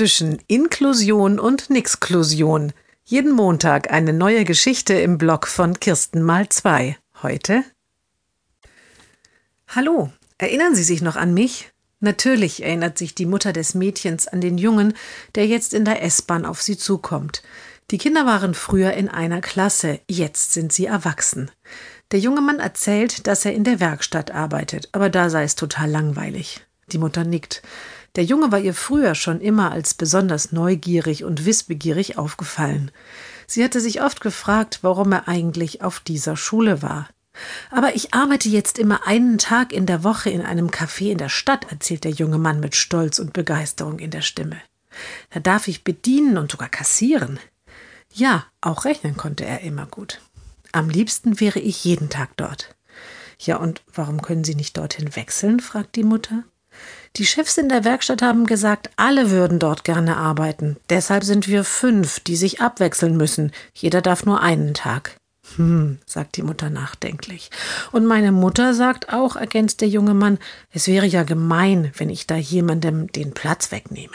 zwischen Inklusion und Nixklusion. Jeden Montag eine neue Geschichte im Blog von Kirsten mal zwei. Heute? Hallo, erinnern Sie sich noch an mich? Natürlich erinnert sich die Mutter des Mädchens an den Jungen, der jetzt in der S-Bahn auf sie zukommt. Die Kinder waren früher in einer Klasse, jetzt sind sie erwachsen. Der junge Mann erzählt, dass er in der Werkstatt arbeitet, aber da sei es total langweilig. Die Mutter nickt. Der Junge war ihr früher schon immer als besonders neugierig und wissbegierig aufgefallen. Sie hatte sich oft gefragt, warum er eigentlich auf dieser Schule war. Aber ich arbeite jetzt immer einen Tag in der Woche in einem Café in der Stadt, erzählt der junge Mann mit Stolz und Begeisterung in der Stimme. Da darf ich bedienen und sogar kassieren. Ja, auch rechnen konnte er immer gut. Am liebsten wäre ich jeden Tag dort. Ja, und warum können Sie nicht dorthin wechseln? fragt die Mutter. Die Chefs in der Werkstatt haben gesagt, alle würden dort gerne arbeiten. Deshalb sind wir fünf, die sich abwechseln müssen. Jeder darf nur einen Tag. Hm, sagt die Mutter nachdenklich. Und meine Mutter sagt auch, ergänzt der junge Mann, es wäre ja gemein, wenn ich da jemandem den Platz wegnehme.